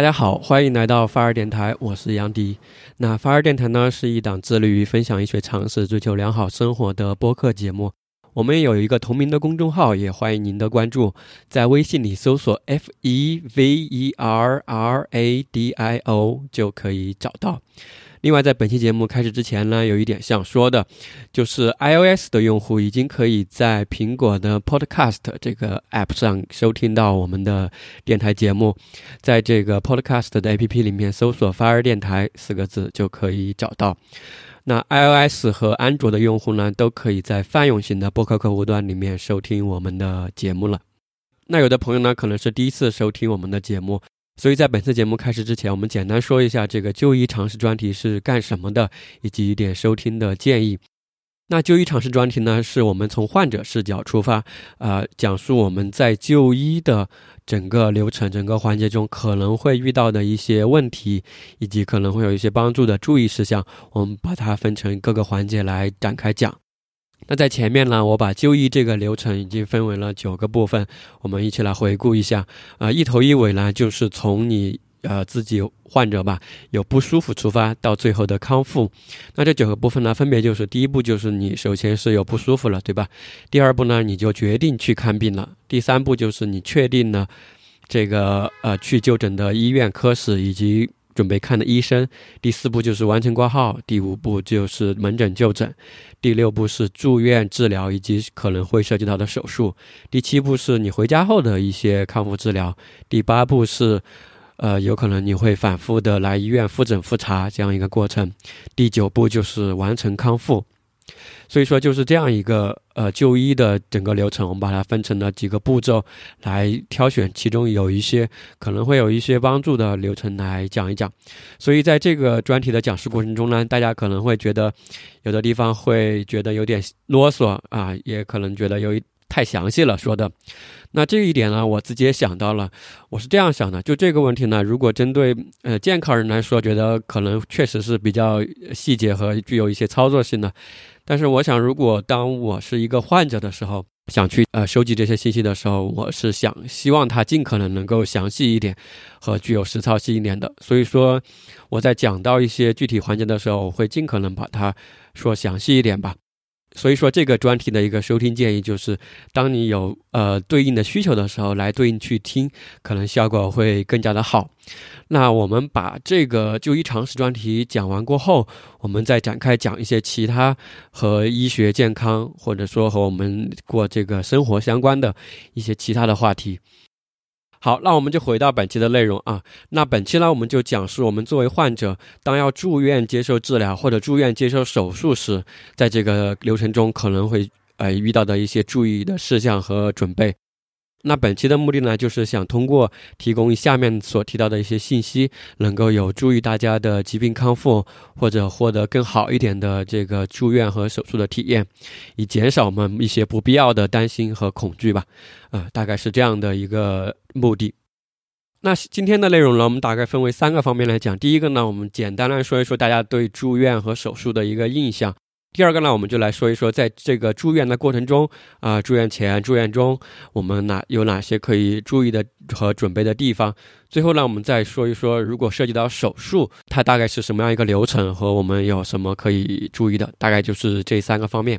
大家好，欢迎来到发二电台，我是杨迪。那发二电台呢，是一档致力于分享医学常识、追求良好生活的播客节目。我们有一个同名的公众号，也欢迎您的关注。在微信里搜索 “f e v e r r a d i o” 就可以找到。另外，在本期节目开始之前呢，有一点想说的，就是 iOS 的用户已经可以在苹果的 Podcast 这个 App 上收听到我们的电台节目，在这个 Podcast 的 APP 里面搜索“发儿电台”四个字就可以找到。那 iOS 和安卓的用户呢，都可以在泛用型的播客客户端里面收听我们的节目了。那有的朋友呢，可能是第一次收听我们的节目。所以在本次节目开始之前，我们简单说一下这个就医常识专题是干什么的，以及一点收听的建议。那就医常识专题呢，是我们从患者视角出发，呃，讲述我们在就医的整个流程、整个环节中可能会遇到的一些问题，以及可能会有一些帮助的注意事项，我们把它分成各个环节来展开讲。那在前面呢，我把就医这个流程已经分为了九个部分，我们一起来回顾一下。啊，一头一尾呢，就是从你呃自己患者吧有不舒服出发，到最后的康复。那这九个部分呢，分别就是第一步就是你首先是有不舒服了，对吧？第二步呢，你就决定去看病了。第三步就是你确定了这个呃去就诊的医院科室以及。准备看的医生，第四步就是完成挂号，第五步就是门诊就诊，第六步是住院治疗以及可能会涉及到的手术，第七步是你回家后的一些康复治疗，第八步是，呃，有可能你会反复的来医院复诊复查这样一个过程，第九步就是完成康复。所以说就是这样一个呃就医的整个流程，我们把它分成了几个步骤来挑选，其中有一些可能会有一些帮助的流程来讲一讲。所以在这个专题的讲述过程中呢，大家可能会觉得有的地方会觉得有点啰嗦啊，也可能觉得有一太详细了说的。那这一点呢，我自己也想到了，我是这样想的，就这个问题呢，如果针对呃健康人来说，觉得可能确实是比较细节和具有一些操作性的。但是我想，如果当我是一个患者的时候，想去呃收集这些信息的时候，我是想希望它尽可能能够详细一点，和具有实操性一点的。所以说，我在讲到一些具体环节的时候，我会尽可能把它说详细一点吧。所以说，这个专题的一个收听建议就是，当你有呃对应的需求的时候，来对应去听，可能效果会更加的好。那我们把这个就医常识专题讲完过后，我们再展开讲一些其他和医学健康或者说和我们过这个生活相关的一些其他的话题。好，那我们就回到本期的内容啊。那本期呢，我们就讲述我们作为患者，当要住院接受治疗或者住院接受手术时，在这个流程中可能会呃遇到的一些注意的事项和准备。那本期的目的呢，就是想通过提供下面所提到的一些信息，能够有助于大家的疾病康复，或者获得更好一点的这个住院和手术的体验，以减少我们一些不必要的担心和恐惧吧。啊，大概是这样的一个目的。那今天的内容呢，我们大概分为三个方面来讲。第一个呢，我们简单来说一说大家对住院和手术的一个印象。第二个呢，我们就来说一说，在这个住院的过程中，啊，住院前、住院中，我们哪有哪些可以注意的和准备的地方？最后呢，我们再说一说，如果涉及到手术，它大概是什么样一个流程，和我们有什么可以注意的？大概就是这三个方面。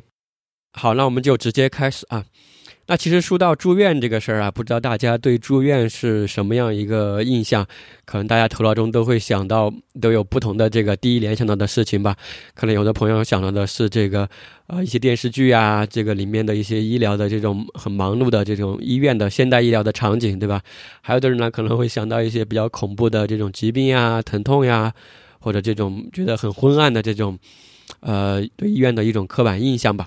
好，那我们就直接开始啊。那其实说到住院这个事儿啊，不知道大家对住院是什么样一个印象？可能大家头脑中都会想到，都有不同的这个第一联想到的事情吧。可能有的朋友想到的是这个，呃，一些电视剧啊，这个里面的一些医疗的这种很忙碌的这种医院的现代医疗的场景，对吧？还有的人呢，可能会想到一些比较恐怖的这种疾病呀、疼痛呀，或者这种觉得很昏暗的这种，呃，对医院的一种刻板印象吧。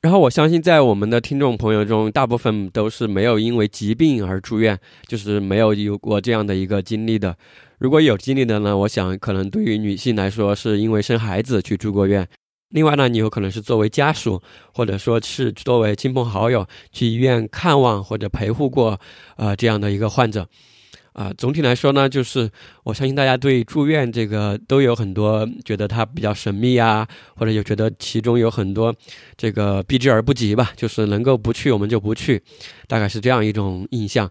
然后我相信，在我们的听众朋友中，大部分都是没有因为疾病而住院，就是没有有过这样的一个经历的。如果有经历的呢，我想可能对于女性来说，是因为生孩子去住过院。另外呢，你有可能是作为家属，或者说是作为亲朋好友去医院看望或者陪护过，呃，这样的一个患者。啊，总体来说呢，就是我相信大家对住院这个都有很多觉得它比较神秘啊，或者有觉得其中有很多这个避之而不及吧，就是能够不去我们就不去，大概是这样一种印象。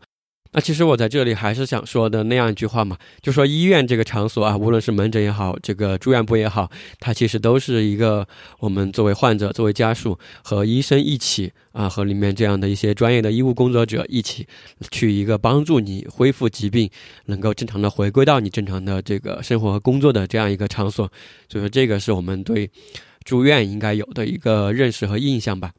那其实我在这里还是想说的那样一句话嘛，就说医院这个场所啊，无论是门诊也好，这个住院部也好，它其实都是一个我们作为患者、作为家属和医生一起啊，和里面这样的一些专业的医务工作者一起去一个帮助你恢复疾病，能够正常的回归到你正常的这个生活和工作的这样一个场所。所以说，这个是我们对住院应该有的一个认识和印象吧。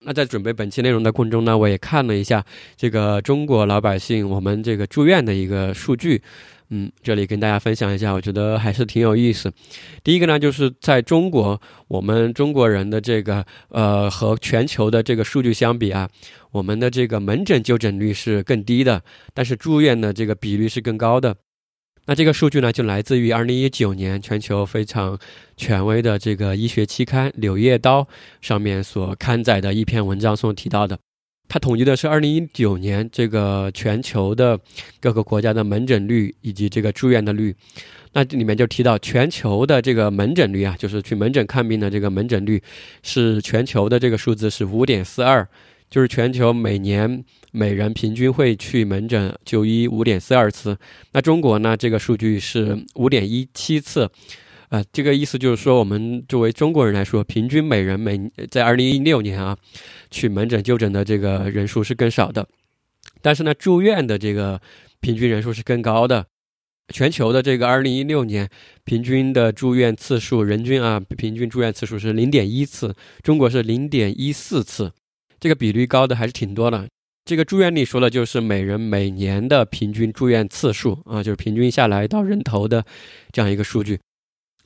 那在准备本期内容的过程中呢，我也看了一下这个中国老百姓我们这个住院的一个数据，嗯，这里跟大家分享一下，我觉得还是挺有意思。第一个呢，就是在中国，我们中国人的这个呃和全球的这个数据相比啊，我们的这个门诊就诊率是更低的，但是住院的这个比率是更高的。那这个数据呢，就来自于二零一九年全球非常权威的这个医学期刊《柳叶刀》上面所刊载的一篇文章所提到的。它统计的是二零一九年这个全球的各个国家的门诊率以及这个住院的率。那这里面就提到，全球的这个门诊率啊，就是去门诊看病的这个门诊率，是全球的这个数字是五点四二。就是全球每年每人平均会去门诊就医五点四二次，那中国呢？这个数据是五点一七次，呃，这个意思就是说，我们作为中国人来说，平均每人每在二零一六年啊，去门诊就诊的这个人数是更少的，但是呢，住院的这个平均人数是更高的。全球的这个二零一六年平均的住院次数，人均啊，平均住院次数是零点一次，中国是零点一四次。这个比率高的还是挺多的。这个住院率说的就是每人每年的平均住院次数啊，就是平均下来到人头的这样一个数据。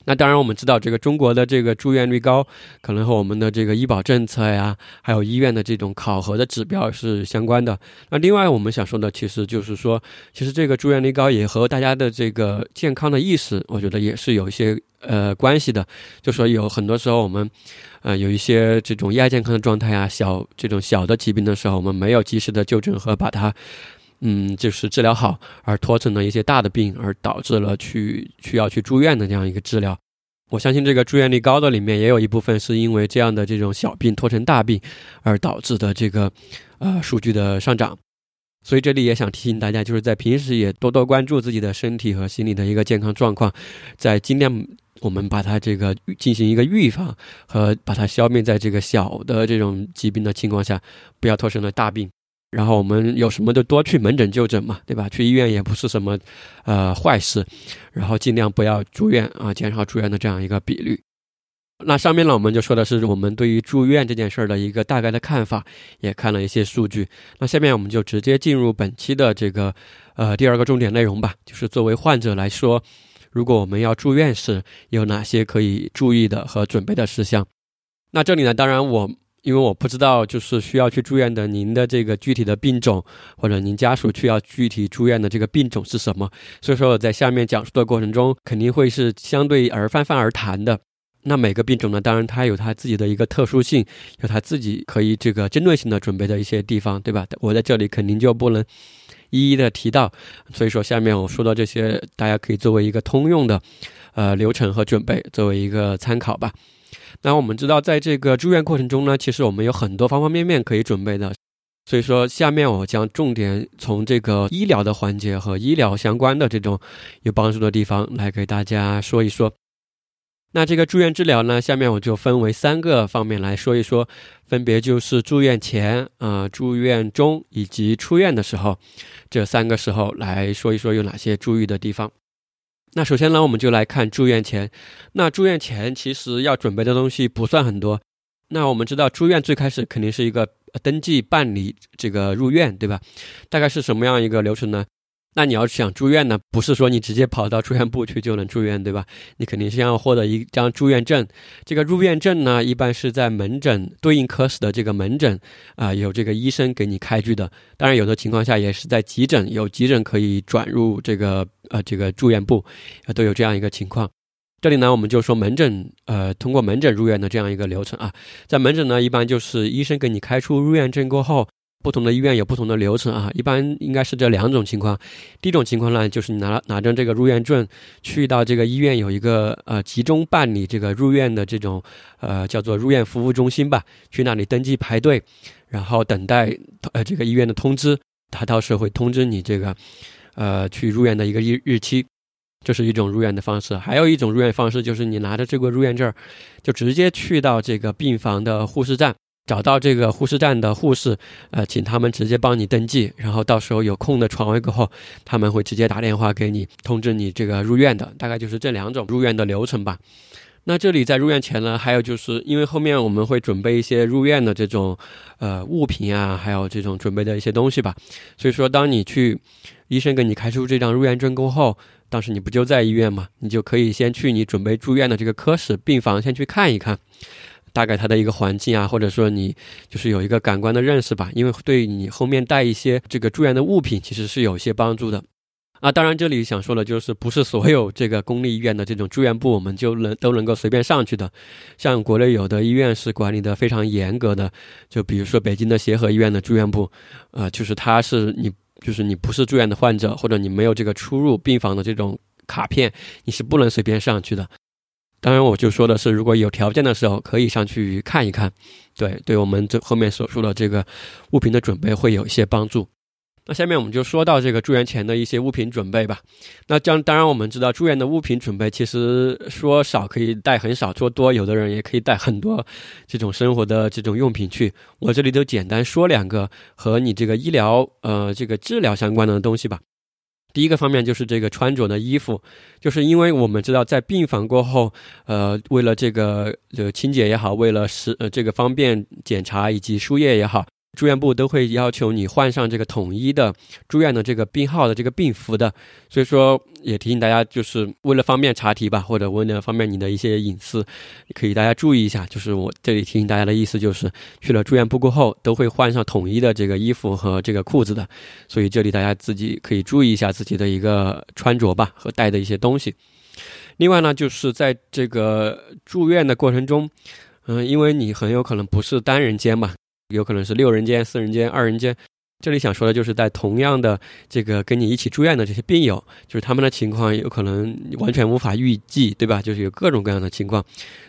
那当然，我们知道这个中国的这个住院率高，可能和我们的这个医保政策呀，还有医院的这种考核的指标是相关的。那另外，我们想说的其实就是说，其实这个住院率高也和大家的这个健康的意识，我觉得也是有一些呃关系的。就说有很多时候我们，呃，有一些这种亚健康的状态啊，小这种小的疾病的时候，我们没有及时的就诊和把它。嗯，就是治疗好，而拖成了一些大的病，而导致了去需要去住院的这样一个治疗。我相信这个住院率高的里面也有一部分是因为这样的这种小病拖成大病而导致的这个呃数据的上涨。所以这里也想提醒大家，就是在平时也多多关注自己的身体和心理的一个健康状况，在尽量我们把它这个进行一个预防和把它消灭在这个小的这种疾病的情况下，不要拖成了大病。然后我们有什么就多去门诊就诊嘛，对吧？去医院也不是什么，呃，坏事。然后尽量不要住院啊，减少住院的这样一个比率。那上面呢，我们就说的是我们对于住院这件事儿的一个大概的看法，也看了一些数据。那下面我们就直接进入本期的这个呃第二个重点内容吧，就是作为患者来说，如果我们要住院时，有哪些可以注意的和准备的事项？那这里呢，当然我。因为我不知道，就是需要去住院的您的这个具体的病种，或者您家属需要具体住院的这个病种是什么，所以说我在下面讲述的过程中，肯定会是相对而泛泛而谈的。那每个病种呢，当然它有它自己的一个特殊性，有它自己可以这个针对性的准备的一些地方，对吧？我在这里肯定就不能一一的提到，所以说下面我说的这些，大家可以作为一个通用的，呃流程和准备，作为一个参考吧。那我们知道，在这个住院过程中呢，其实我们有很多方方面面可以准备的。所以说，下面我将重点从这个医疗的环节和医疗相关的这种有帮助的地方来给大家说一说。那这个住院治疗呢，下面我就分为三个方面来说一说，分别就是住院前、啊住院中以及出院的时候，这三个时候来说一说有哪些注意的地方。那首先呢，我们就来看住院前。那住院前其实要准备的东西不算很多。那我们知道住院最开始肯定是一个登记办理这个入院，对吧？大概是什么样一个流程呢？那你要想住院呢，不是说你直接跑到住院部去就能住院，对吧？你肯定是要获得一张住院证。这个入院证呢，一般是在门诊对应科室的这个门诊啊，有这个医生给你开具的。当然，有的情况下也是在急诊，有急诊可以转入这个呃这个住院部，啊都有这样一个情况。这里呢，我们就说门诊呃通过门诊入院的这样一个流程啊，在门诊呢，一般就是医生给你开出入院证过后。不同的医院有不同的流程啊，一般应该是这两种情况。第一种情况呢，就是你拿拿着这个入院证，去到这个医院有一个呃集中办理这个入院的这种呃叫做入院服务中心吧，去那里登记排队，然后等待呃这个医院的通知。他到时候会通知你这个，呃，去入院的一个日日期。这是一种入院的方式。还有一种入院方式就是你拿着这个入院证，就直接去到这个病房的护士站。找到这个护士站的护士，呃，请他们直接帮你登记，然后到时候有空的床位过后，他们会直接打电话给你通知你这个入院的，大概就是这两种入院的流程吧。那这里在入院前呢，还有就是因为后面我们会准备一些入院的这种呃物品啊，还有这种准备的一些东西吧。所以说，当你去医生给你开出这张入院证过后，当时你不就在医院嘛，你就可以先去你准备住院的这个科室病房先去看一看。大概它的一个环境啊，或者说你就是有一个感官的认识吧，因为对你后面带一些这个住院的物品，其实是有一些帮助的。啊，当然这里想说的就是，不是所有这个公立医院的这种住院部，我们就能都能够随便上去的。像国内有的医院是管理的非常严格的，就比如说北京的协和医院的住院部，呃，就是它是你就是你不是住院的患者，或者你没有这个出入病房的这种卡片，你是不能随便上去的。当然，我就说的是，如果有条件的时候，可以上去看一看，对，对我们这后面所说的这个物品的准备会有一些帮助。那下面我们就说到这个住院前的一些物品准备吧。那将当然我们知道，住院的物品准备其实说少可以带很少，说多有的人也可以带很多这种生活的这种用品去。我这里就简单说两个和你这个医疗呃这个治疗相关的东西吧。第一个方面就是这个穿着的衣服，就是因为我们知道在病房过后，呃，为了这个呃清洁也好，为了是呃这个方便检查以及输液也好。住院部都会要求你换上这个统一的住院的这个病号的这个病服的，所以说也提醒大家，就是为了方便查题吧，或者为了方便你的一些隐私，可以大家注意一下。就是我这里提醒大家的意思，就是去了住院部过后都会换上统一的这个衣服和这个裤子的，所以这里大家自己可以注意一下自己的一个穿着吧和带的一些东西。另外呢，就是在这个住院的过程中，嗯，因为你很有可能不是单人间嘛。有可能是六人间、四人间、二人间。这里想说的就是在同样的这个跟你一起住院的这些病友，就是他们的情况有可能完全无法预计，对吧？就是有各种各样的情况。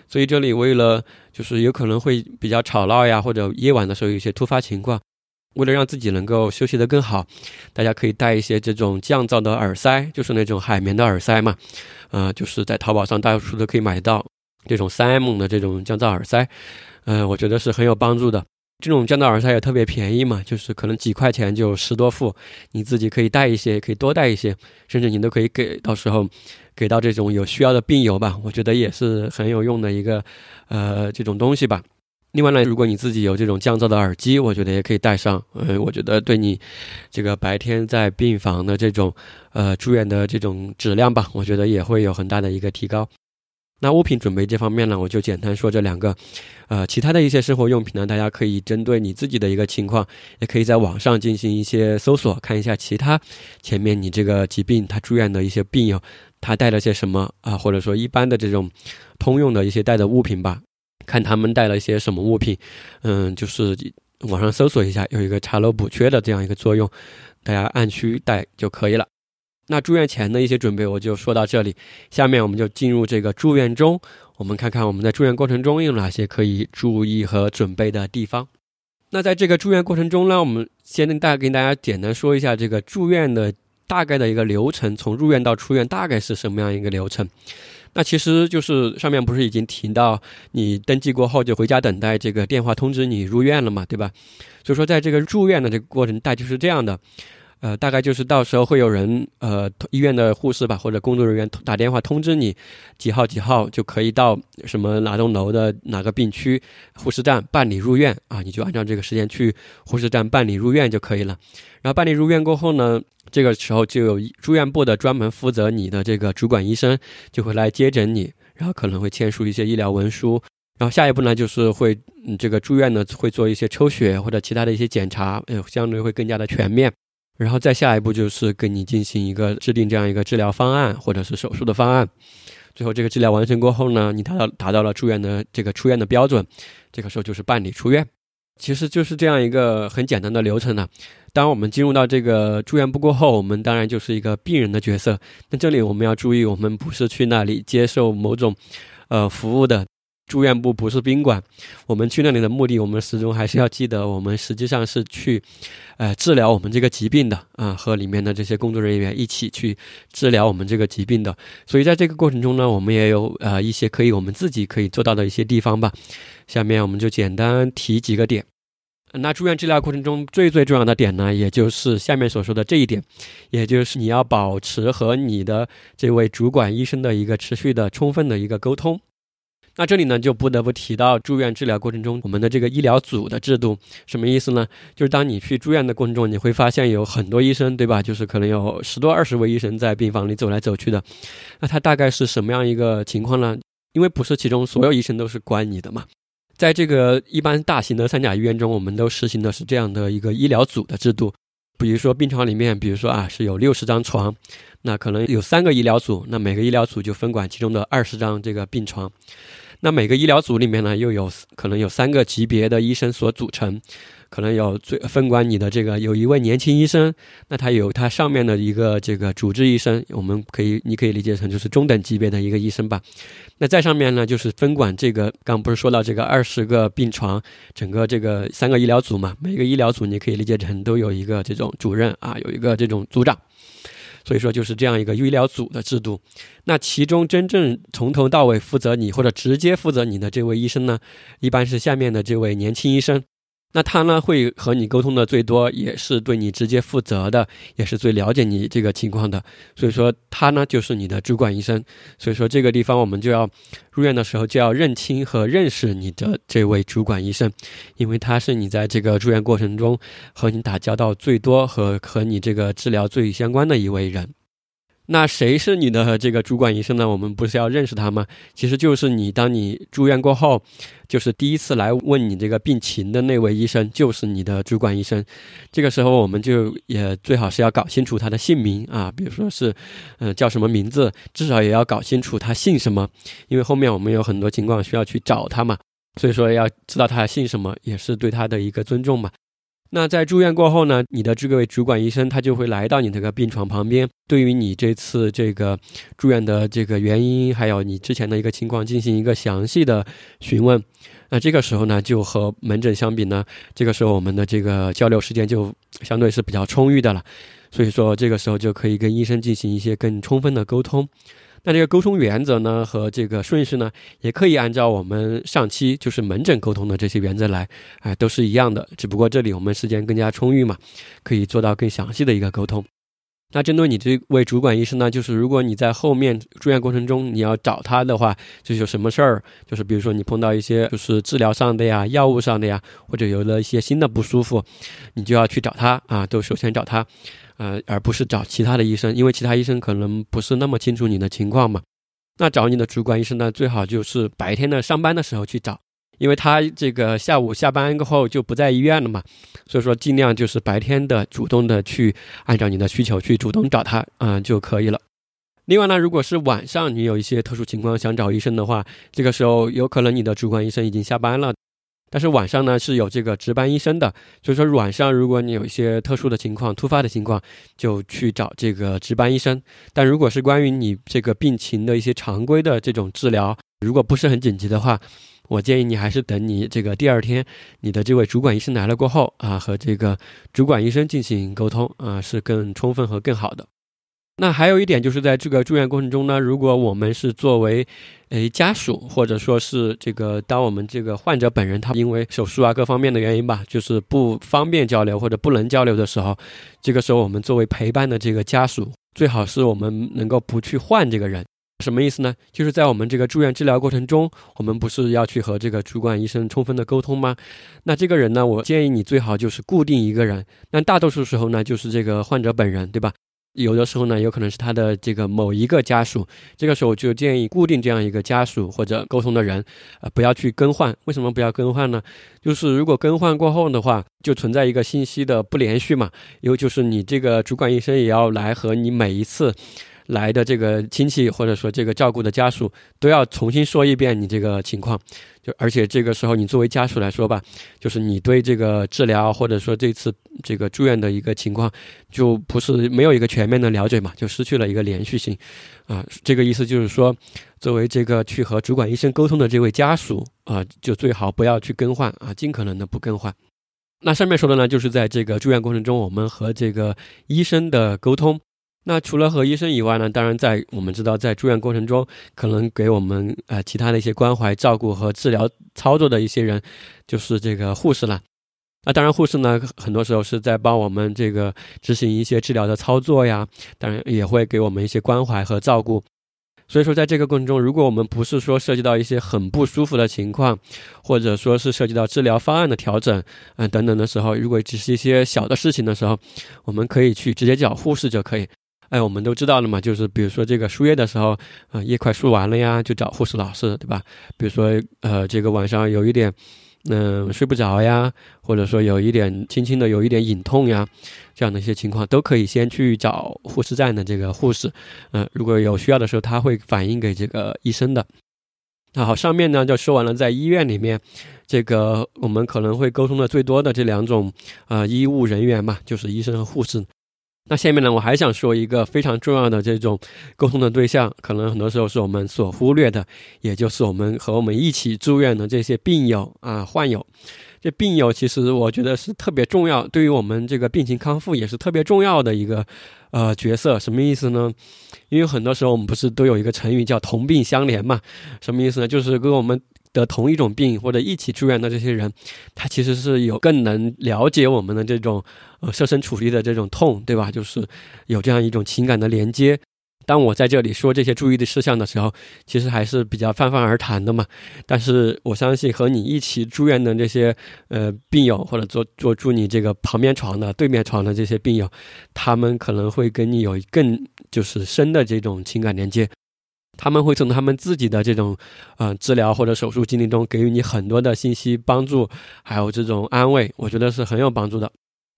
所以这里为了就是有可能会比较吵闹呀，或者夜晚的时候有一些突发情况，为了让自己能够休息得更好，大家可以带一些这种降噪的耳塞，就是那种海绵的耳塞嘛。呃，就是在淘宝上大多数都可以买到这种三 M 的这种降噪耳塞。呃，我觉得是很有帮助的。这种降噪耳塞也特别便宜嘛，就是可能几块钱就十多副，你自己可以带一些，可以多带一些，甚至你都可以给到时候给到这种有需要的病友吧。我觉得也是很有用的一个呃这种东西吧。另外呢，如果你自己有这种降噪的耳机，我觉得也可以带上。呃，我觉得对你这个白天在病房的这种呃住院的这种质量吧，我觉得也会有很大的一个提高。那物品准备这方面呢，我就简单说这两个，呃，其他的一些生活用品呢，大家可以针对你自己的一个情况，也可以在网上进行一些搜索，看一下其他前面你这个疾病他住院的一些病友，他带了些什么啊，或者说一般的这种通用的一些带的物品吧，看他们带了一些什么物品，嗯，就是网上搜索一下，有一个查漏补缺的这样一个作用，大家按需带就可以了。那住院前的一些准备我就说到这里，下面我们就进入这个住院中，我们看看我们在住院过程中有哪些可以注意和准备的地方。那在这个住院过程中呢，我们先大概跟大家简单说一下这个住院的大概的一个流程，从入院到出院大概是什么样一个流程。那其实就是上面不是已经提到，你登记过后就回家等待这个电话通知你入院了嘛，对吧？所以说在这个住院的这个过程，大就是这样的。呃，大概就是到时候会有人，呃，医院的护士吧，或者工作人员打电话通知你，几号几号就可以到什么哪栋楼的哪个病区护士站办理入院啊，你就按照这个时间去护士站办理入院就可以了。然后办理入院过后呢，这个时候就有住院部的专门负责你的这个主管医生就会来接诊你，然后可能会签署一些医疗文书。然后下一步呢，就是会嗯这个住院呢会做一些抽血或者其他的一些检查，呃，相对会更加的全面。然后再下一步就是跟你进行一个制定这样一个治疗方案，或者是手术的方案。最后这个治疗完成过后呢，你达到达到了住院的这个出院的标准，这个时候就是办理出院。其实就是这样一个很简单的流程呢。当我们进入到这个住院部过后，我们当然就是一个病人的角色。那这里我们要注意，我们不是去那里接受某种呃服务的。住院部不是宾馆，我们去那里的目的，我们始终还是要记得，我们实际上是去，呃，治疗我们这个疾病的啊，和里面的这些工作人员一起去治疗我们这个疾病的。所以在这个过程中呢，我们也有呃一些可以我们自己可以做到的一些地方吧。下面我们就简单提几个点。那住院治疗过程中最最重要的点呢，也就是下面所说的这一点，也就是你要保持和你的这位主管医生的一个持续的、充分的一个沟通。那这里呢，就不得不提到住院治疗过程中我们的这个医疗组的制度，什么意思呢？就是当你去住院的过程中，你会发现有很多医生，对吧？就是可能有十多二十位医生在病房里走来走去的。那他大概是什么样一个情况呢？因为不是其中所有医生都是管你的嘛。在这个一般大型的三甲医院中，我们都实行的是这样的一个医疗组的制度。比如说病床里面，比如说啊是有六十张床，那可能有三个医疗组，那每个医疗组就分管其中的二十张这个病床。那每个医疗组里面呢，又有可能有三个级别的医生所组成，可能有最分管你的这个有一位年轻医生，那他有他上面的一个这个主治医生，我们可以你可以理解成就是中等级别的一个医生吧。那在上面呢，就是分管这个刚不是说到这个二十个病床，整个这个三个医疗组嘛，每个医疗组你可以理解成都有一个这种主任啊，有一个这种组长。所以说就是这样一个医疗组的制度，那其中真正从头到尾负责你或者直接负责你的这位医生呢，一般是下面的这位年轻医生。那他呢会和你沟通的最多，也是对你直接负责的，也是最了解你这个情况的。所以说他呢就是你的主管医生。所以说这个地方我们就要入院的时候就要认清和认识你的这位主管医生，因为他是你在这个住院过程中和你打交道最多和和你这个治疗最相关的一位人。那谁是你的这个主管医生呢？我们不是要认识他吗？其实就是你，当你住院过后，就是第一次来问你这个病情的那位医生，就是你的主管医生。这个时候，我们就也最好是要搞清楚他的姓名啊，比如说是，嗯，叫什么名字，至少也要搞清楚他姓什么，因为后面我们有很多情况需要去找他嘛，所以说要知道他姓什么，也是对他的一个尊重嘛。那在住院过后呢，你的这位主管医生他就会来到你这个病床旁边，对于你这次这个住院的这个原因，还有你之前的一个情况进行一个详细的询问。那这个时候呢，就和门诊相比呢，这个时候我们的这个交流时间就相对是比较充裕的了，所以说这个时候就可以跟医生进行一些更充分的沟通。那这个沟通原则呢，和这个顺序呢，也可以按照我们上期就是门诊沟通的这些原则来，哎，都是一样的。只不过这里我们时间更加充裕嘛，可以做到更详细的一个沟通。那针对你这位主管医生呢，就是如果你在后面住院过程中你要找他的话，就是有什么事儿，就是比如说你碰到一些就是治疗上的呀、药物上的呀，或者有了一些新的不舒服，你就要去找他啊，都首先找他。呃，而不是找其他的医生，因为其他医生可能不是那么清楚你的情况嘛。那找你的主管医生呢，最好就是白天的上班的时候去找，因为他这个下午下班过后就不在医院了嘛。所以说，尽量就是白天的主动的去按照你的需求去主动找他，嗯就可以了。另外呢，如果是晚上你有一些特殊情况想找医生的话，这个时候有可能你的主管医生已经下班了。但是晚上呢是有这个值班医生的，所以说晚上如果你有一些特殊的情况、突发的情况，就去找这个值班医生。但如果是关于你这个病情的一些常规的这种治疗，如果不是很紧急的话，我建议你还是等你这个第二天你的这位主管医生来了过后啊，和这个主管医生进行沟通啊，是更充分和更好的。那还有一点就是在这个住院过程中呢，如果我们是作为，诶家属或者说是这个，当我们这个患者本人他因为手术啊各方面的原因吧，就是不方便交流或者不能交流的时候，这个时候我们作为陪伴的这个家属，最好是我们能够不去换这个人。什么意思呢？就是在我们这个住院治疗过程中，我们不是要去和这个主管医生充分的沟通吗？那这个人呢，我建议你最好就是固定一个人。那大多数时候呢，就是这个患者本人，对吧？有的时候呢，有可能是他的这个某一个家属，这个时候就建议固定这样一个家属或者沟通的人，呃，不要去更换。为什么不要更换呢？就是如果更换过后的话，就存在一个信息的不连续嘛。因为就是你这个主管医生也要来和你每一次，来的这个亲戚或者说这个照顾的家属都要重新说一遍你这个情况，就而且这个时候你作为家属来说吧，就是你对这个治疗或者说这次这个住院的一个情况，就不是没有一个全面的了解嘛，就失去了一个连续性，啊，这个意思就是说，作为这个去和主管医生沟通的这位家属啊，就最好不要去更换啊，尽可能的不更换。那上面说的呢，就是在这个住院过程中，我们和这个医生的沟通。那除了和医生以外呢，当然在我们知道，在住院过程中，可能给我们呃其他的一些关怀、照顾和治疗操作的一些人，就是这个护士了。那当然，护士呢，很多时候是在帮我们这个执行一些治疗的操作呀，当然也会给我们一些关怀和照顾。所以说，在这个过程中，如果我们不是说涉及到一些很不舒服的情况，或者说是涉及到治疗方案的调整，嗯等等的时候，如果只是一些小的事情的时候，我们可以去直接找护士就可以。哎，我们都知道了嘛，就是比如说这个输液的时候，啊，液快输完了呀，就找护士老师，对吧？比如说，呃，这个晚上有一点，嗯，睡不着呀，或者说有一点轻轻的有一点隐痛呀，这样的一些情况，都可以先去找护士站的这个护士，嗯，如果有需要的时候，他会反映给这个医生的。那好，上面呢就说完了，在医院里面，这个我们可能会沟通的最多的这两种，呃，医务人员嘛，就是医生和护士。那下面呢，我还想说一个非常重要的这种沟通的对象，可能很多时候是我们所忽略的，也就是我们和我们一起住院的这些病友啊、患友。这病友其实我觉得是特别重要，对于我们这个病情康复也是特别重要的一个呃角色。什么意思呢？因为很多时候我们不是都有一个成语叫同病相怜嘛？什么意思呢？就是跟我们。得同一种病或者一起住院的这些人，他其实是有更能了解我们的这种呃设身处地的这种痛，对吧？就是有这样一种情感的连接。当我在这里说这些注意的事项的时候，其实还是比较泛泛而谈的嘛。但是我相信和你一起住院的这些呃病友，或者坐坐住你这个旁边床的、对面床的这些病友，他们可能会跟你有更就是深的这种情感连接。他们会从他们自己的这种，呃，治疗或者手术经历中给予你很多的信息帮助，还有这种安慰，我觉得是很有帮助的。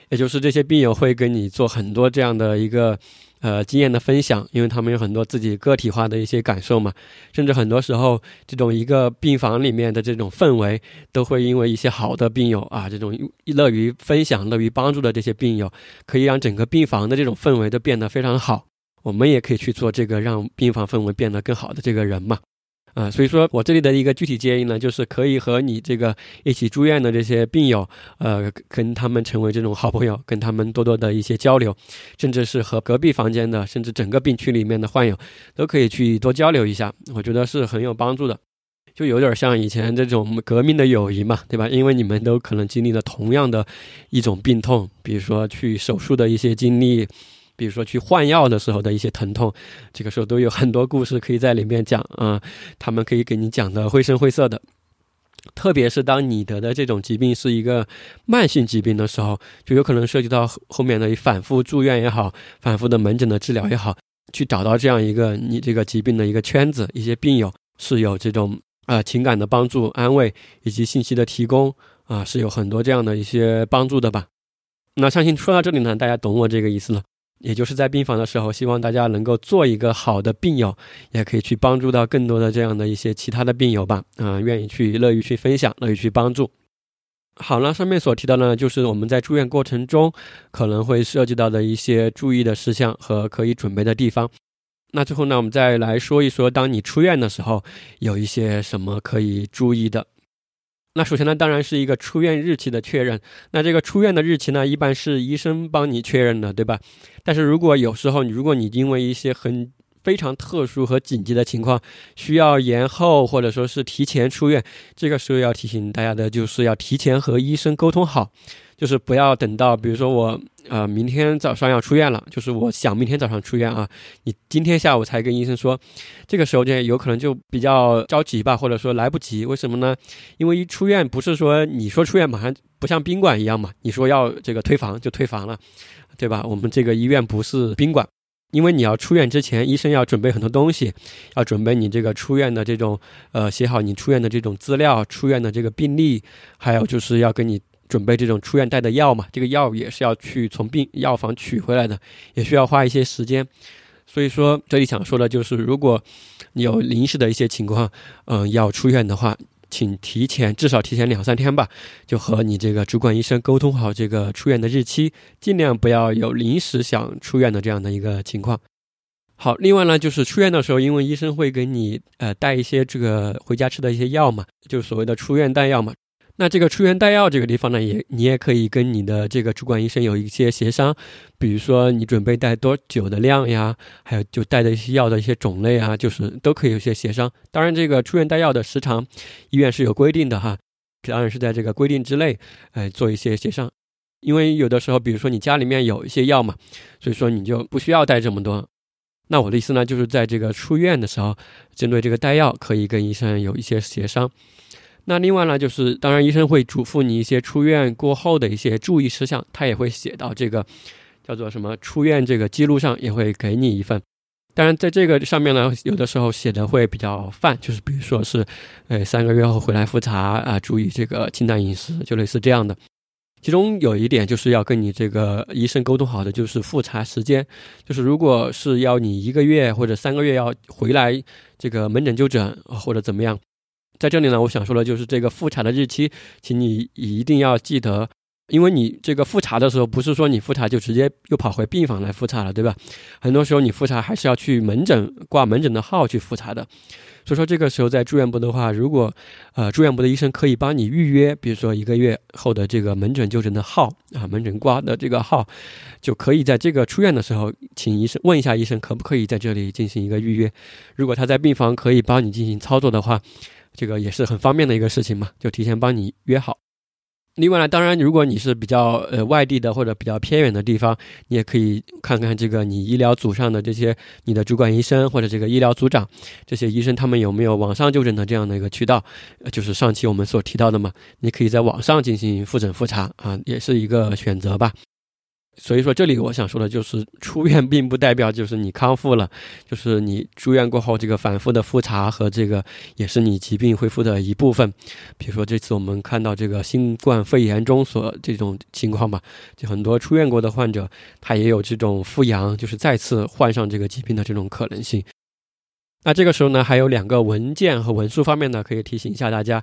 也就是这些病友会跟你做很多这样的一个，呃，经验的分享，因为他们有很多自己个体化的一些感受嘛。甚至很多时候，这种一个病房里面的这种氛围，都会因为一些好的病友啊，这种乐于分享、乐于帮助的这些病友，可以让整个病房的这种氛围都变得非常好。我们也可以去做这个让病房氛围变得更好的这个人嘛，啊，所以说我这里的一个具体建议呢，就是可以和你这个一起住院的这些病友，呃，跟他们成为这种好朋友，跟他们多多的一些交流，甚至是和隔壁房间的，甚至整个病区里面的患友，都可以去多交流一下，我觉得是很有帮助的，就有点像以前这种革命的友谊嘛，对吧？因为你们都可能经历了同样的一种病痛，比如说去手术的一些经历。比如说去换药的时候的一些疼痛，这个时候都有很多故事可以在里面讲啊，他们可以给你讲的绘声绘色的。特别是当你得的这种疾病是一个慢性疾病的时候，就有可能涉及到后面的反复住院也好，反复的门诊的治疗也好，去找到这样一个你这个疾病的一个圈子，一些病友是有这种啊情感的帮助、安慰以及信息的提供啊，是有很多这样的一些帮助的吧。那相信说到这里呢，大家懂我这个意思了。也就是在病房的时候，希望大家能够做一个好的病友，也可以去帮助到更多的这样的一些其他的病友吧。啊，愿意去乐于去分享，乐于去帮助。好了，上面所提到呢，就是我们在住院过程中可能会涉及到的一些注意的事项和可以准备的地方。那最后呢，我们再来说一说，当你出院的时候，有一些什么可以注意的。那首先呢，当然是一个出院日期的确认。那这个出院的日期呢，一般是医生帮你确认的，对吧？但是如果有时候你，如果你因为一些很非常特殊和紧急的情况，需要延后或者说是提前出院，这个时候要提醒大家的就是要提前和医生沟通好。就是不要等到，比如说我，呃，明天早上要出院了，就是我想明天早上出院啊，你今天下午才跟医生说，这个时候就有可能就比较着急吧，或者说来不及，为什么呢？因为一出院不是说你说出院马上不像宾馆一样嘛，你说要这个退房就退房了，对吧？我们这个医院不是宾馆，因为你要出院之前，医生要准备很多东西，要准备你这个出院的这种，呃，写好你出院的这种资料，出院的这个病历，还有就是要跟你。准备这种出院带的药嘛，这个药也是要去从病药房取回来的，也需要花一些时间，所以说，这里想说的就是，如果你有临时的一些情况，嗯，要出院的话，请提前至少提前两三天吧，就和你这个主管医生沟通好这个出院的日期，尽量不要有临时想出院的这样的一个情况。好，另外呢，就是出院的时候，因为医生会给你呃带一些这个回家吃的一些药嘛，就是所谓的出院带药嘛。那这个出院带药这个地方呢，也你也可以跟你的这个主管医生有一些协商，比如说你准备带多久的量呀，还有就带的一些药的一些种类啊，就是都可以有些协商。当然，这个出院带药的时长，医院是有规定的哈，当然是在这个规定之内，哎，做一些协商。因为有的时候，比如说你家里面有一些药嘛，所以说你就不需要带这么多。那我的意思呢，就是在这个出院的时候，针对这个带药，可以跟医生有一些协商。那另外呢，就是当然医生会嘱咐你一些出院过后的一些注意事项，他也会写到这个叫做什么出院这个记录上，也会给你一份。当然在这个上面呢，有的时候写的会比较泛，就是比如说是，呃，三个月后回来复查啊，注意这个清淡饮食，就类似这样的。其中有一点就是要跟你这个医生沟通好的，就是复查时间，就是如果是要你一个月或者三个月要回来这个门诊就诊或者怎么样。在这里呢，我想说的就是这个复查的日期，请你一定要记得，因为你这个复查的时候，不是说你复查就直接又跑回病房来复查了，对吧？很多时候你复查还是要去门诊挂门诊的号去复查的。所以说这个时候在住院部的话，如果呃住院部的医生可以帮你预约，比如说一个月后的这个门诊就诊的号啊，门诊挂的这个号，就可以在这个出院的时候，请医生问一下医生可不可以在这里进行一个预约。如果他在病房可以帮你进行操作的话。这个也是很方便的一个事情嘛，就提前帮你约好。另外呢，当然如果你是比较呃外地的或者比较偏远的地方，你也可以看看这个你医疗组上的这些你的主管医生或者这个医疗组长这些医生他们有没有网上就诊的这样的一个渠道，就是上期我们所提到的嘛，你可以在网上进行复诊复查啊，也是一个选择吧。所以说，这里我想说的就是，出院并不代表就是你康复了，就是你住院过后这个反复的复查和这个也是你疾病恢复的一部分。比如说这次我们看到这个新冠肺炎中所这种情况吧，就很多出院过的患者，他也有这种复阳，就是再次患上这个疾病的这种可能性。那这个时候呢，还有两个文件和文书方面呢，可以提醒一下大家。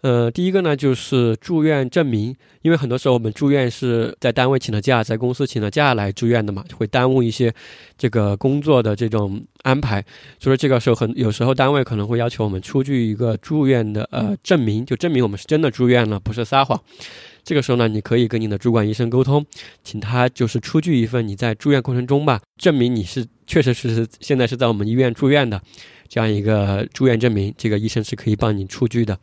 呃，第一个呢就是住院证明，因为很多时候我们住院是在单位请了假，在公司请了假来住院的嘛，会耽误一些这个工作的这种安排。所以说这个时候很有时候单位可能会要求我们出具一个住院的呃证明，就证明我们是真的住院了，不是撒谎。这个时候呢，你可以跟你的主管医生沟通，请他就是出具一份你在住院过程中吧，证明你是确实是现在是在我们医院住院的这样一个住院证明，这个医生是可以帮你出具的。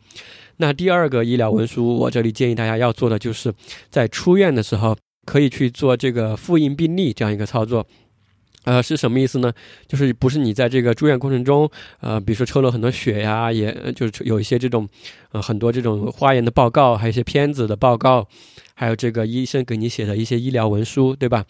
那第二个医疗文书，我这里建议大家要做的，就是在出院的时候可以去做这个复印病历这样一个操作。呃，是什么意思呢？就是不是你在这个住院过程中，呃，比如说抽了很多血呀，也就是有一些这种，呃，很多这种化验的报告，还有一些片子的报告，还有这个医生给你写的一些医疗文书，对吧？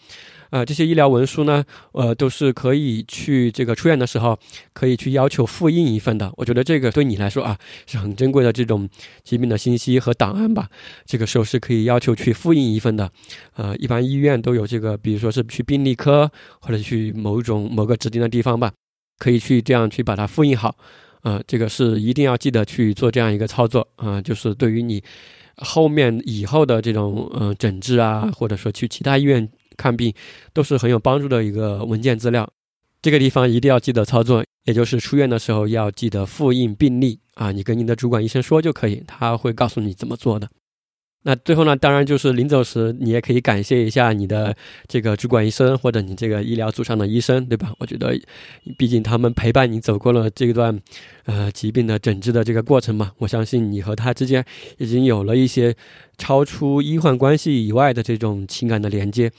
啊，这些医疗文书呢，呃，都是可以去这个出院的时候可以去要求复印一份的。我觉得这个对你来说啊是很珍贵的这种疾病的信息和档案吧。这个时候是可以要求去复印一份的。呃，一般医院都有这个，比如说是去病历科或者去某种某个指定的地方吧，可以去这样去把它复印好。啊，这个是一定要记得去做这样一个操作啊，就是对于你后面以后的这种嗯诊治啊，或者说去其他医院。看病都是很有帮助的一个文件资料，这个地方一定要记得操作，也就是出院的时候要记得复印病历啊，你跟你的主管医生说就可以，他会告诉你怎么做的。那最后呢，当然就是临走时，你也可以感谢一下你的这个主管医生或者你这个医疗组上的医生，对吧？我觉得，毕竟他们陪伴你走过了这段，呃，疾病的诊治的这个过程嘛，我相信你和他之间已经有了一些超出医患关系以外的这种情感的连接。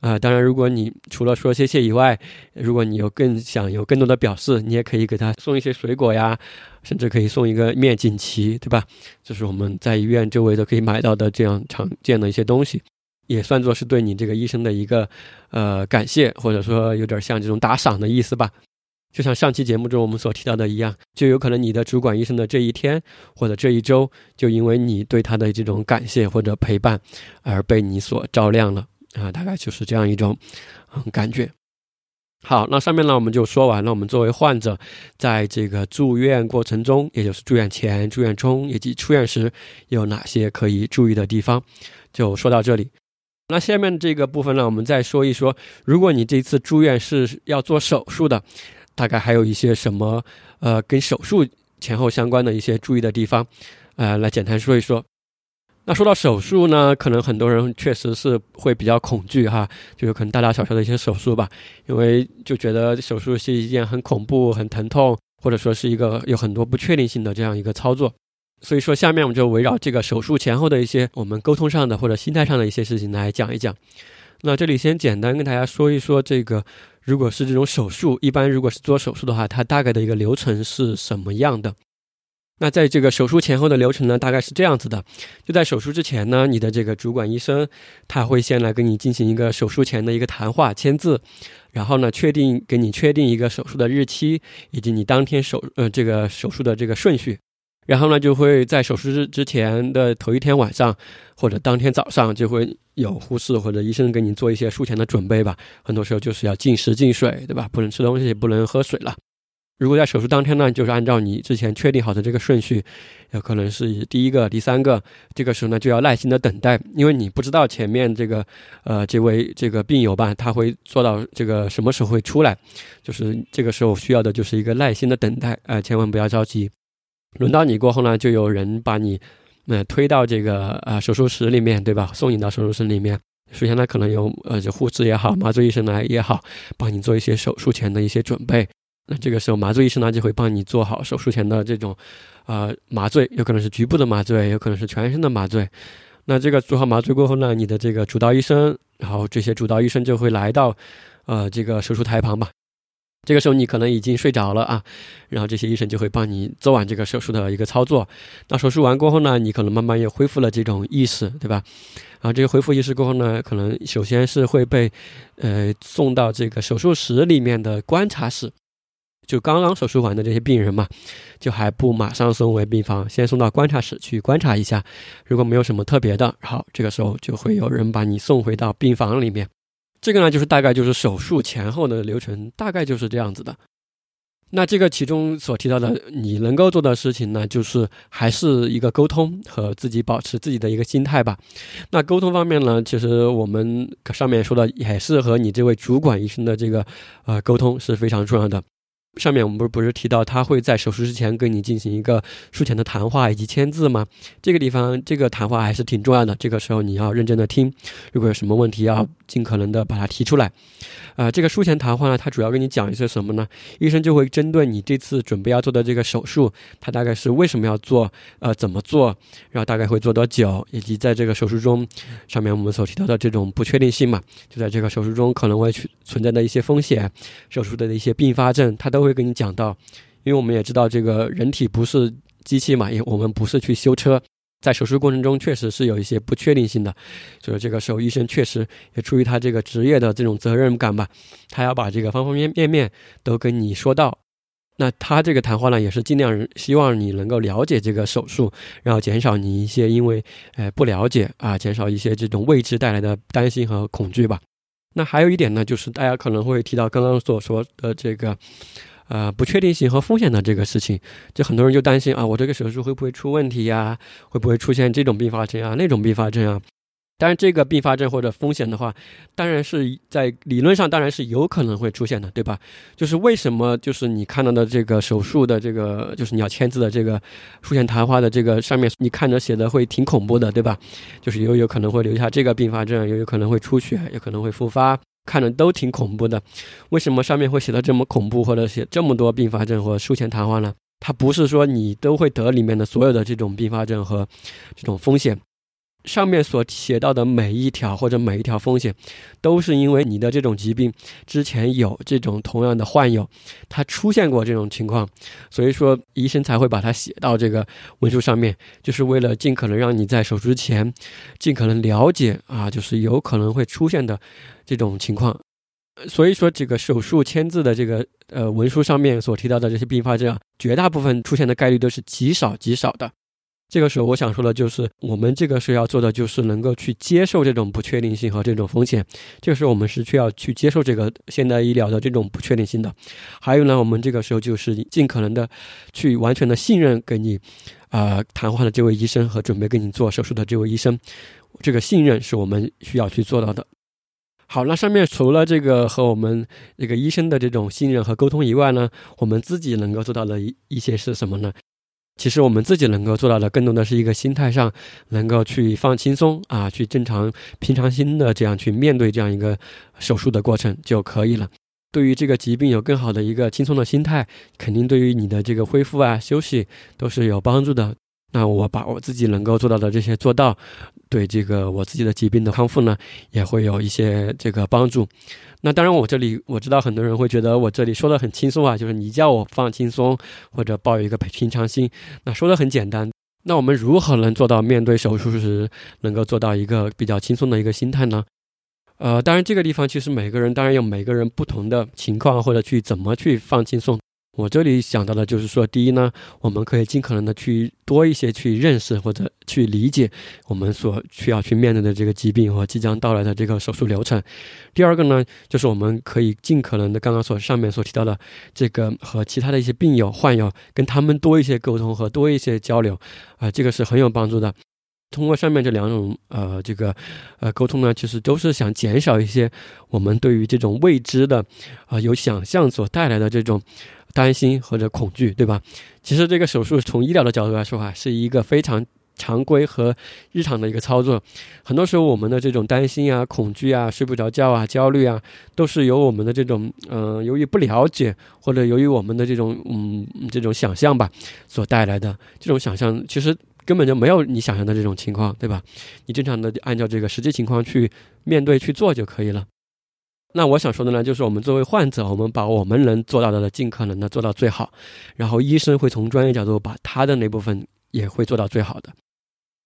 啊，当然，如果你除了说谢谢以外，如果你有更想有更多的表示，你也可以给他送一些水果呀，甚至可以送一个面锦旗，对吧？这是我们在医院周围都可以买到的这样常见的一些东西，也算作是对你这个医生的一个呃感谢，或者说有点像这种打赏的意思吧。就像上期节目中我们所提到的一样，就有可能你的主管医生的这一天或者这一周，就因为你对他的这种感谢或者陪伴，而被你所照亮了。啊，大概就是这样一种嗯感觉。好，那上面呢我们就说完了。我们作为患者，在这个住院过程中，也就是住院前、住院中以及出院时，有哪些可以注意的地方，就说到这里。那下面这个部分呢，我们再说一说，如果你这次住院是要做手术的，大概还有一些什么呃跟手术前后相关的一些注意的地方，呃，来简单说一说。那说到手术呢，可能很多人确实是会比较恐惧哈，就有可能大大小小的一些手术吧，因为就觉得手术是一件很恐怖、很疼痛，或者说是一个有很多不确定性的这样一个操作。所以说，下面我们就围绕这个手术前后的一些我们沟通上的或者心态上的一些事情来讲一讲。那这里先简单跟大家说一说，这个如果是这种手术，一般如果是做手术的话，它大概的一个流程是什么样的？那在这个手术前后的流程呢，大概是这样子的：就在手术之前呢，你的这个主管医生他会先来跟你进行一个手术前的一个谈话签字，然后呢，确定给你确定一个手术的日期以及你当天手呃这个手术的这个顺序，然后呢，就会在手术之之前的头一天晚上或者当天早上就会有护士或者医生给你做一些术前的准备吧。很多时候就是要禁食禁水，对吧？不能吃东西，不能喝水了。如果在手术当天呢，就是按照你之前确定好的这个顺序，有可能是第一个、第三个，这个时候呢就要耐心的等待，因为你不知道前面这个，呃，这位这个病友吧，他会做到这个什么时候会出来，就是这个时候需要的就是一个耐心的等待，啊，千万不要着急。轮到你过后呢，就有人把你，呃，推到这个呃手术室里面，对吧？送你到手术室里面，首先呢，可能有呃，就护士也好，麻醉医生来也好，帮你做一些手术前的一些准备。那这个时候，麻醉医生呢就会帮你做好手术前的这种，呃，麻醉，有可能是局部的麻醉，有可能是全身的麻醉。那这个做好麻醉过后呢，你的这个主刀医生，然后这些主刀医生就会来到，呃，这个手术台旁吧。这个时候你可能已经睡着了啊，然后这些医生就会帮你做完这个手术的一个操作。那手术完过后呢，你可能慢慢又恢复了这种意识，对吧？然后这个恢复意识过后呢，可能首先是会被，呃，送到这个手术室里面的观察室。就刚刚手术完的这些病人嘛，就还不马上送回病房，先送到观察室去观察一下。如果没有什么特别的，好，这个时候就会有人把你送回到病房里面。这个呢，就是大概就是手术前后的流程，大概就是这样子的。那这个其中所提到的，你能够做的事情呢，就是还是一个沟通和自己保持自己的一个心态吧。那沟通方面呢，其实我们上面说的也是和你这位主管医生的这个呃沟通是非常重要的。上面我们不是不是提到他会在手术之前跟你进行一个术前的谈话以及签字吗？这个地方这个谈话还是挺重要的，这个时候你要认真的听，如果有什么问题要尽可能的把它提出来。啊，这个术前谈话呢，他主要跟你讲一些什么呢？医生就会针对你这次准备要做的这个手术，他大概是为什么要做，呃，怎么做，然后大概会做多久，以及在这个手术中，上面我们所提到的这种不确定性嘛，就在这个手术中可能会存在的一些风险，手术的一些并发症，他都都会跟你讲到。因为我们也知道，这个人体不是机器嘛，也我们不是去修车。在手术过程中，确实是有一些不确定性的，所以这个时候医生确实也出于他这个职业的这种责任感吧，他要把这个方方面面都跟你说到。那他这个谈话呢，也是尽量希望你能够了解这个手术，然后减少你一些因为呃不了解啊，减少一些这种未知带来的担心和恐惧吧。那还有一点呢，就是大家可能会提到刚刚所说的这个。呃，不确定性和风险的这个事情，就很多人就担心啊，我这个手术会不会出问题呀？会不会出现这种并发症啊？那种并发症啊？当然，这个并发症或者风险的话，当然是在理论上当然是有可能会出现的，对吧？就是为什么就是你看到的这个手术的这个，就是你要签字的这个术前谈话的这个上面，你看着写的会挺恐怖的，对吧？就是有有可能会留下这个并发症，又有可能会出血，有可能会复发。看着都挺恐怖的，为什么上面会写的这么恐怖，或者写这么多并发症或术前谈话呢？它不是说你都会得里面的所有的这种并发症和这种风险。上面所写到的每一条或者每一条风险，都是因为你的这种疾病之前有这种同样的患有，他出现过这种情况，所以说医生才会把它写到这个文书上面，就是为了尽可能让你在手术前，尽可能了解啊，就是有可能会出现的这种情况。所以说这个手术签字的这个呃文书上面所提到的这些并发症，绝大部分出现的概率都是极少极少的。这个时候，我想说的就是，我们这个是要做的，就是能够去接受这种不确定性和这种风险。这个时候，我们是需要去接受这个现代医疗的这种不确定性的。还有呢，我们这个时候就是尽可能的去完全的信任给你，啊，谈话的这位医生和准备给你做手术的这位医生。这个信任是我们需要去做到的。好，那上面除了这个和我们这个医生的这种信任和沟通以外呢，我们自己能够做到的一一些是什么呢？其实我们自己能够做到的，更多的是一个心态上，能够去放轻松啊，去正常平常心的这样去面对这样一个手术的过程就可以了。对于这个疾病有更好的一个轻松的心态，肯定对于你的这个恢复啊、休息都是有帮助的。那我把我自己能够做到的这些做到，对这个我自己的疾病的康复呢，也会有一些这个帮助。那当然，我这里我知道很多人会觉得我这里说的很轻松啊，就是你叫我放轻松或者抱有一个平常心，那说的很简单。那我们如何能做到面对手术时能够做到一个比较轻松的一个心态呢？呃，当然这个地方其实每个人当然有每个人不同的情况或者去怎么去放轻松。我这里想到的就是说，第一呢，我们可以尽可能的去多一些去认识或者去理解我们所需要去面对的这个疾病和即将到来的这个手术流程。第二个呢，就是我们可以尽可能的刚刚所上面所提到的这个和其他的一些病友患友跟他们多一些沟通和多一些交流，啊，这个是很有帮助的。通过上面这两种呃这个呃沟通呢，其实都是想减少一些我们对于这种未知的啊有想象所带来的这种。担心或者恐惧，对吧？其实这个手术从医疗的角度来说啊，是一个非常常规和日常的一个操作。很多时候，我们的这种担心啊、恐惧啊、睡不着觉啊、焦虑啊，都是由我们的这种嗯，由于不了解或者由于我们的这种嗯这种想象吧所带来的。这种想象其实根本就没有你想象的这种情况，对吧？你正常的按照这个实际情况去面对去做就可以了。那我想说的呢，就是我们作为患者，我们把我们能做到的尽可能的做到最好，然后医生会从专业角度把他的那部分也会做到最好的。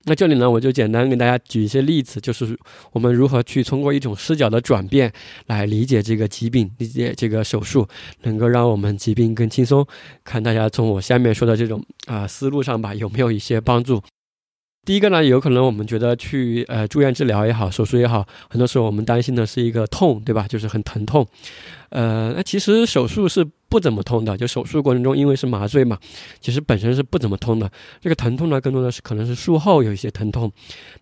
那这里呢，我就简单给大家举一些例子，就是我们如何去通过一种视角的转变来理解这个疾病，理解这个手术，能够让我们疾病更轻松。看大家从我下面说的这种啊思路上吧，有没有一些帮助？第一个呢，有可能我们觉得去呃住院治疗也好，手术也好，很多时候我们担心的是一个痛，对吧？就是很疼痛。呃，那其实手术是不怎么痛的，就手术过程中因为是麻醉嘛，其实本身是不怎么痛的。这个疼痛呢，更多的是可能是术后有一些疼痛。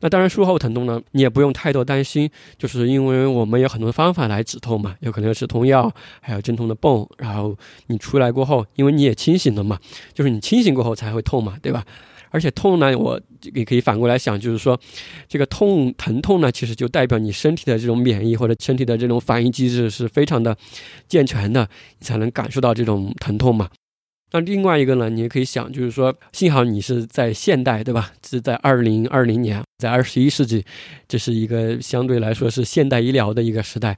那当然术后疼痛呢，你也不用太多担心，就是因为我们有很多方法来止痛嘛，有可能止痛药，还有镇痛的泵。然后你出来过后，因为你也清醒了嘛，就是你清醒过后才会痛嘛，对吧？而且痛呢，我也可以反过来想，就是说，这个痛疼痛呢，其实就代表你身体的这种免疫或者身体的这种反应机制是非常的健全的，你才能感受到这种疼痛嘛。那另外一个呢，你也可以想，就是说，幸好你是在现代，对吧？是在二零二零年，在二十一世纪，这是一个相对来说是现代医疗的一个时代。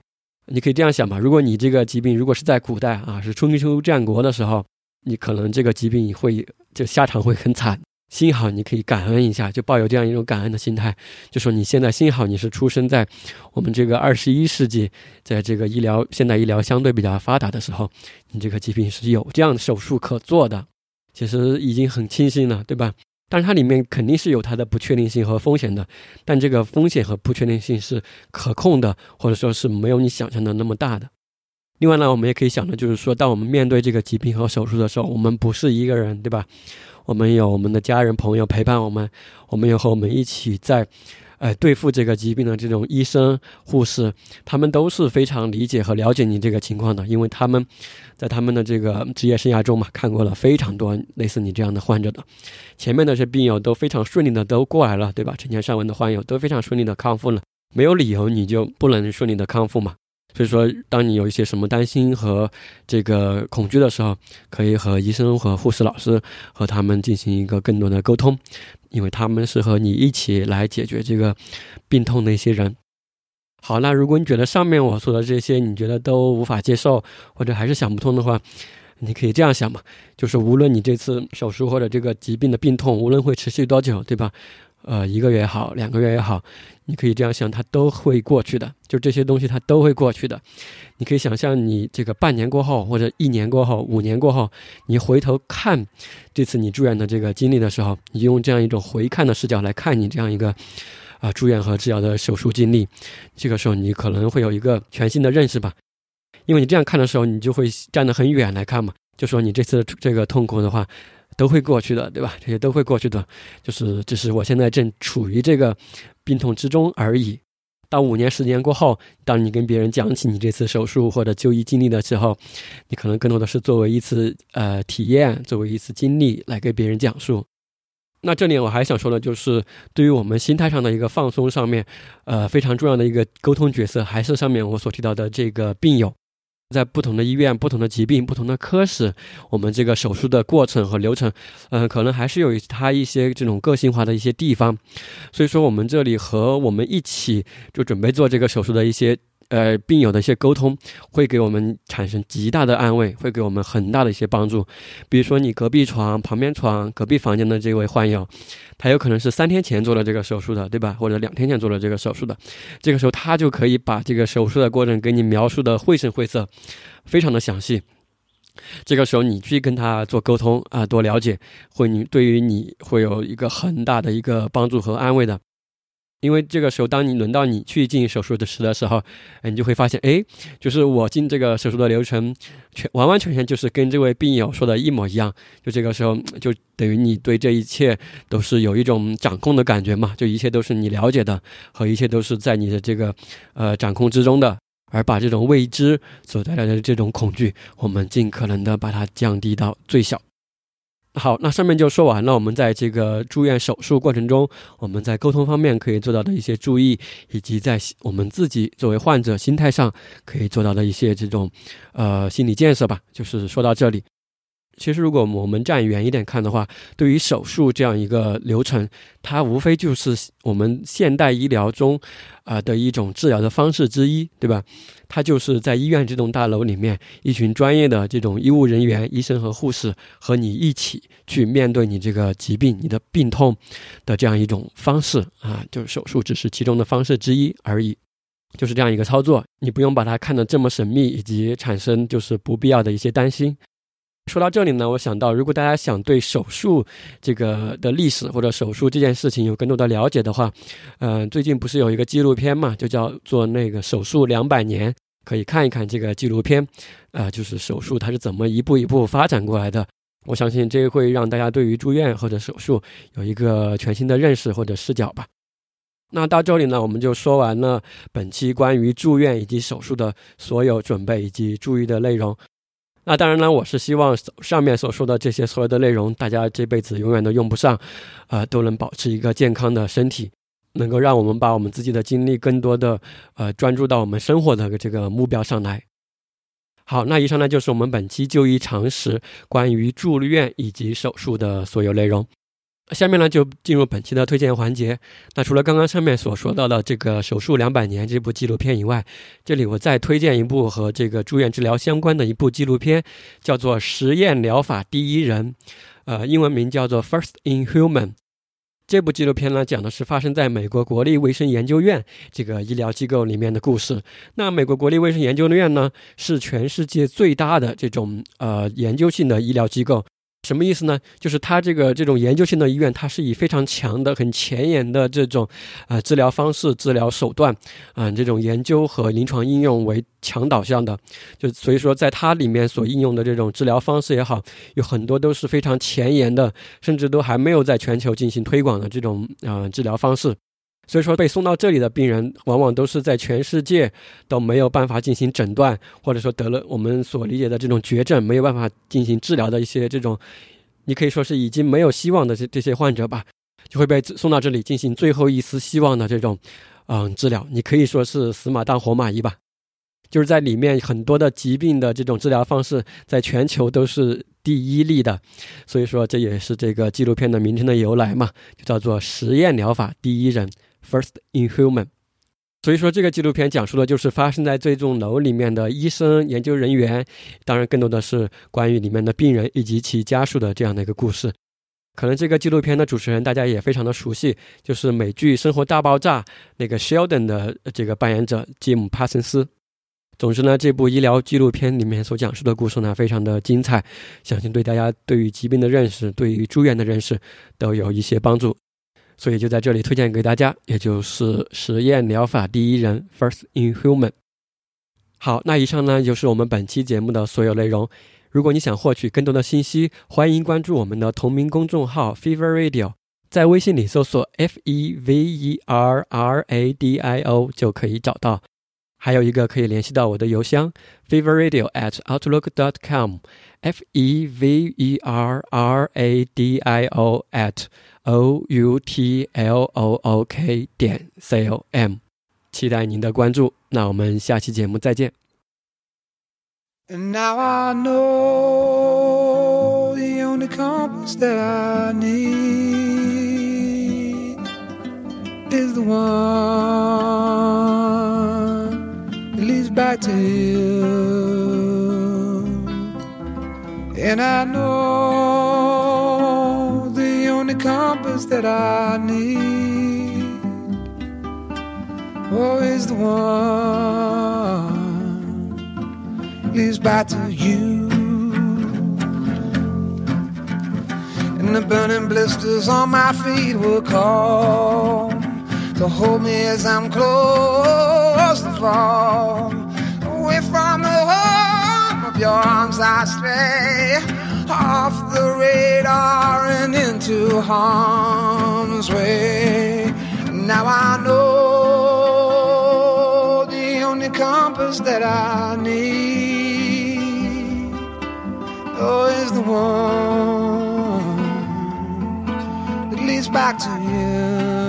你可以这样想吧，如果你这个疾病如果是在古代啊，是春秋战国的时候，你可能这个疾病会就下场会很惨。幸好你可以感恩一下，就抱有这样一种感恩的心态，就说你现在幸好你是出生在我们这个二十一世纪，在这个医疗现代医疗相对比较发达的时候，你这个疾病是有这样的手术可做的，其实已经很庆幸了，对吧？但是它里面肯定是有它的不确定性和风险的，但这个风险和不确定性是可控的，或者说是没有你想象的那么大的。另外呢，我们也可以想的就是说，当我们面对这个疾病和手术的时候，我们不是一个人，对吧？我们有我们的家人朋友陪伴我们，我们有和我们一起在，呃，对付这个疾病的这种医生、护士，他们都是非常理解和了解你这个情况的，因为他们在他们的这个职业生涯中嘛，看过了非常多类似你这样的患者的，前面那些病友都非常顺利的都过来了，对吧？成千上万的患友都非常顺利的康复了，没有理由你就不能顺利的康复嘛。所以说，当你有一些什么担心和这个恐惧的时候，可以和医生和护士老师和他们进行一个更多的沟通，因为他们是和你一起来解决这个病痛的一些人。好，那如果你觉得上面我说的这些你觉得都无法接受，或者还是想不通的话，你可以这样想嘛，就是无论你这次手术或者这个疾病的病痛，无论会持续多久，对吧？呃，一个月也好，两个月也好，你可以这样想，它都会过去的。就这些东西，它都会过去的。你可以想象，你这个半年过后，或者一年过后，五年过后，你回头看这次你住院的这个经历的时候，你用这样一种回看的视角来看你这样一个啊住院和治疗的手术经历，这个时候你可能会有一个全新的认识吧。因为你这样看的时候，你就会站得很远来看嘛，就说你这次这个痛苦的话。都会过去的，对吧？这些都会过去的，就是只是我现在正处于这个病痛之中而已。到五年、十年过后，当你跟别人讲起你这次手术或者就医经历的时候，你可能更多的是作为一次呃体验，作为一次经历来给别人讲述。那这里我还想说的，就是对于我们心态上的一个放松上面，呃，非常重要的一个沟通角色，还是上面我所提到的这个病友。在不同的医院、不同的疾病、不同的科室，我们这个手术的过程和流程，嗯，可能还是有它一些这种个性化的一些地方。所以说，我们这里和我们一起就准备做这个手术的一些。呃，病友的一些沟通会给我们产生极大的安慰，会给我们很大的一些帮助。比如说，你隔壁床、旁边床、隔壁房间的这位患友，他有可能是三天前做了这个手术的，对吧？或者两天前做了这个手术的，这个时候他就可以把这个手术的过程给你描述的绘声绘色，非常的详细。这个时候你去跟他做沟通啊，多了解，会你对于你会有一个很大的一个帮助和安慰的。因为这个时候，当你轮到你去进手术的时的时候，哎你就会发现，哎，就是我进这个手术的流程，全完完全全就是跟这位病友说的一模一样。就这个时候，就等于你对这一切都是有一种掌控的感觉嘛，就一切都是你了解的，和一切都是在你的这个呃掌控之中的。而把这种未知所带来的这种恐惧，我们尽可能的把它降低到最小。好，那上面就说完了。我们在这个住院手术过程中，我们在沟通方面可以做到的一些注意，以及在我们自己作为患者心态上可以做到的一些这种，呃，心理建设吧。就是说到这里。其实，如果我们站远一点看的话，对于手术这样一个流程，它无非就是我们现代医疗中，啊的一种治疗的方式之一，对吧？它就是在医院这栋大楼里面，一群专业的这种医务人员、医生和护士和你一起去面对你这个疾病、你的病痛的这样一种方式啊，就是手术只是其中的方式之一而已，就是这样一个操作，你不用把它看得这么神秘，以及产生就是不必要的一些担心。说到这里呢，我想到，如果大家想对手术这个的历史或者手术这件事情有更多的了解的话，嗯，最近不是有一个纪录片嘛，就叫做那个手术两百年，可以看一看这个纪录片，啊，就是手术它是怎么一步一步发展过来的。我相信这会让大家对于住院或者手术有一个全新的认识或者视角吧。那到这里呢，我们就说完了本期关于住院以及手术的所有准备以及注意的内容。那当然呢，我是希望上面所说的这些所有的内容，大家这辈子永远都用不上，呃，都能保持一个健康的身体，能够让我们把我们自己的精力更多的呃专注到我们生活的这个目标上来。好，那以上呢就是我们本期就医常识关于住院以及手术的所有内容。下面呢，就进入本期的推荐环节。那除了刚刚上面所说到的这个《手术两百年》这部纪录片以外，这里我再推荐一部和这个住院治疗相关的一部纪录片，叫做《实验疗法第一人》，呃，英文名叫做《First in Human》。这部纪录片呢，讲的是发生在美国国立卫生研究院这个医疗机构里面的故事。那美国国立卫生研究院呢，是全世界最大的这种呃研究性的医疗机构。什么意思呢？就是它这个这种研究性的医院，它是以非常强的、很前沿的这种，呃，治疗方式、治疗手段，啊，这种研究和临床应用为强导向的。就所以说，在它里面所应用的这种治疗方式也好，有很多都是非常前沿的，甚至都还没有在全球进行推广的这种啊治疗方式。所以说，被送到这里的病人，往往都是在全世界都没有办法进行诊断，或者说得了我们所理解的这种绝症，没有办法进行治疗的一些这种，你可以说是已经没有希望的这这些患者吧，就会被送到这里进行最后一丝希望的这种，嗯，治疗。你可以说是死马当活马医吧，就是在里面很多的疾病的这种治疗方式，在全球都是第一例的。所以说，这也是这个纪录片的名称的由来嘛，就叫做实验疗法第一人。First in human，所以说这个纪录片讲述的就是发生在这栋楼里面的医生、研究人员，当然更多的是关于里面的病人以及其家属的这样的一个故事。可能这个纪录片的主持人大家也非常的熟悉，就是美剧《生活大爆炸》那个 Sheldon 的这个扮演者吉姆·帕森斯。总之呢，这部医疗纪录片里面所讲述的故事呢，非常的精彩，相信对大家对于疾病的认识、对于住院的认识都有一些帮助。所以就在这里推荐给大家，也就是实验疗法第一人 First in Human。好，那以上呢就是我们本期节目的所有内容。如果你想获取更多的信息，欢迎关注我们的同名公众号 Fever Radio，在微信里搜索 F E V E R R A D I O 就可以找到。还有一个可以联系到我的邮箱 feverradio at outlook.com at outlook dot com，F E V E R R A D I O at O U T L O O K 点 C O M，期待您的关注。那我们下期节目再见。And now I know the only compass that I need is the one that leads back to you. And I know the only compass that I need oh, is the one leads back to you. And the burning blisters on my feet will call to hold me as I'm close to fall. Of your arms, I stray off the radar and into harm's way. Now I know the only compass that I need oh, is the one that leads back to you.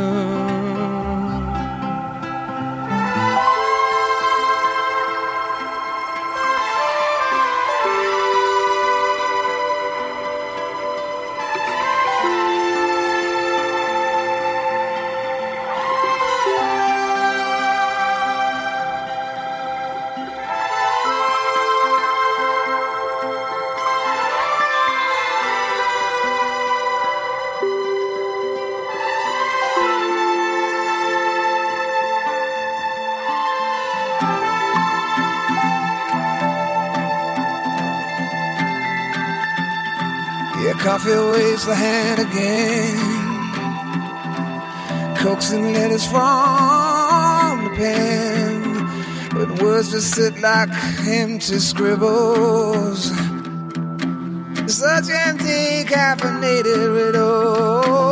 Coffee waves the hand again. Coaxing letters from the pen. But words just sit like empty scribbles. Such empty caffeinated riddles.